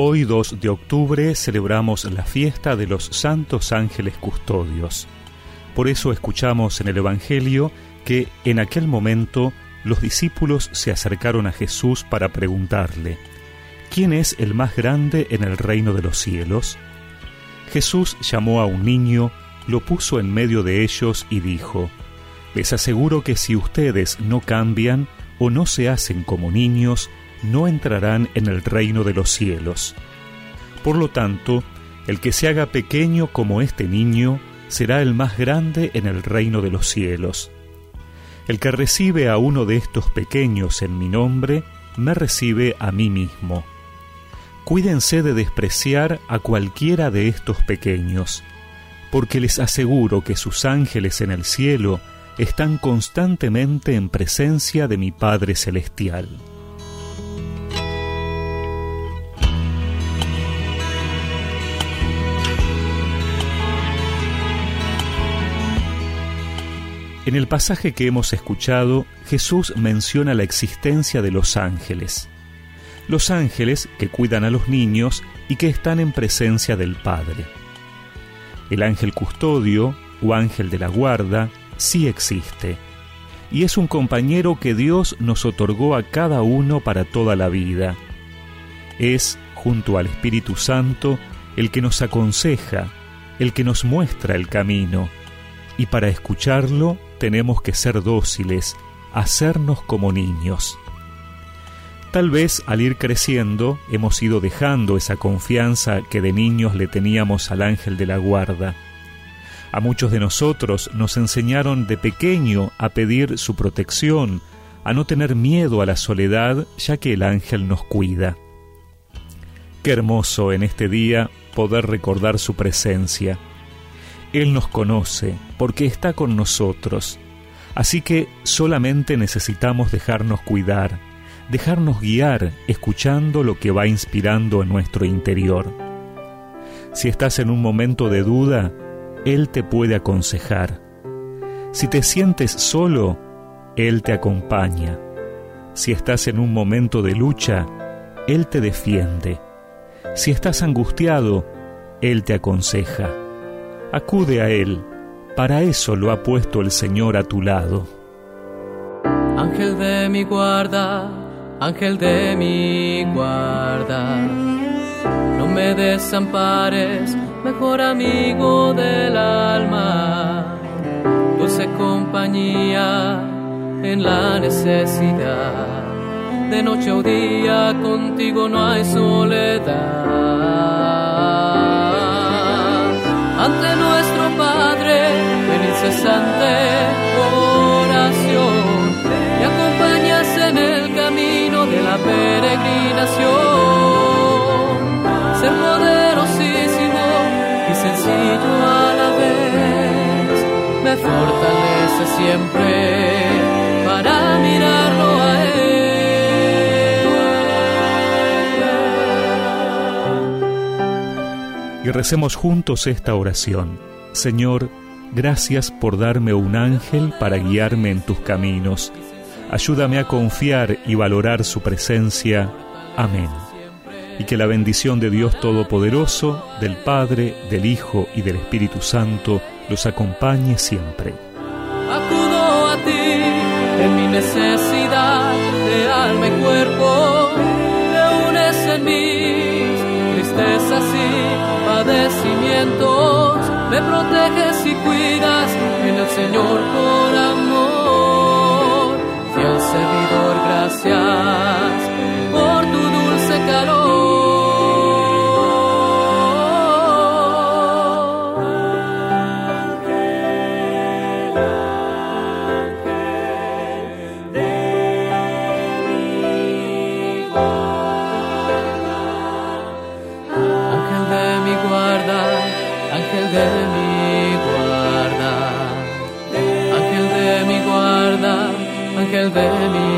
Hoy 2 de octubre celebramos la fiesta de los santos ángeles custodios. Por eso escuchamos en el Evangelio que en aquel momento los discípulos se acercaron a Jesús para preguntarle, ¿quién es el más grande en el reino de los cielos? Jesús llamó a un niño, lo puso en medio de ellos y dijo, Les aseguro que si ustedes no cambian o no se hacen como niños, no entrarán en el reino de los cielos. Por lo tanto, el que se haga pequeño como este niño será el más grande en el reino de los cielos. El que recibe a uno de estos pequeños en mi nombre, me recibe a mí mismo. Cuídense de despreciar a cualquiera de estos pequeños, porque les aseguro que sus ángeles en el cielo están constantemente en presencia de mi Padre Celestial. En el pasaje que hemos escuchado, Jesús menciona la existencia de los ángeles. Los ángeles que cuidan a los niños y que están en presencia del Padre. El ángel custodio o ángel de la guarda sí existe, y es un compañero que Dios nos otorgó a cada uno para toda la vida. Es, junto al Espíritu Santo, el que nos aconseja, el que nos muestra el camino, y para escucharlo tenemos que ser dóciles, hacernos como niños. Tal vez al ir creciendo hemos ido dejando esa confianza que de niños le teníamos al ángel de la guarda. A muchos de nosotros nos enseñaron de pequeño a pedir su protección, a no tener miedo a la soledad, ya que el ángel nos cuida. Qué hermoso en este día poder recordar su presencia él nos conoce porque está con nosotros. Así que solamente necesitamos dejarnos cuidar, dejarnos guiar escuchando lo que va inspirando en nuestro interior. Si estás en un momento de duda, Él te puede aconsejar. Si te sientes solo, Él te acompaña. Si estás en un momento de lucha, Él te defiende. Si estás angustiado, Él te aconseja. Acude a Él, para eso lo ha puesto el Señor a tu lado. Ángel de mi guarda, ángel de mi guarda, no me desampares, mejor amigo del alma, dulce compañía en la necesidad. De noche o día contigo no hay soledad sencillo a la vez me fortalece siempre para mirarlo a Él. y recemos juntos esta oración. Señor, gracias por darme un ángel para guiarme en tus caminos. Ayúdame a confiar y valorar su presencia. Amén. Y que la bendición de Dios Todopoderoso, del Padre, del Hijo y del Espíritu Santo los acompañe siempre. Acudo a ti en mi necesidad de alma y cuerpo, te unes en mis tristezas y me proteges y cuidas en el Señor por amor. Fiel servidor, gracias por tu dulce calor. De mi guarda, ángel de mi guarda, ángel de mi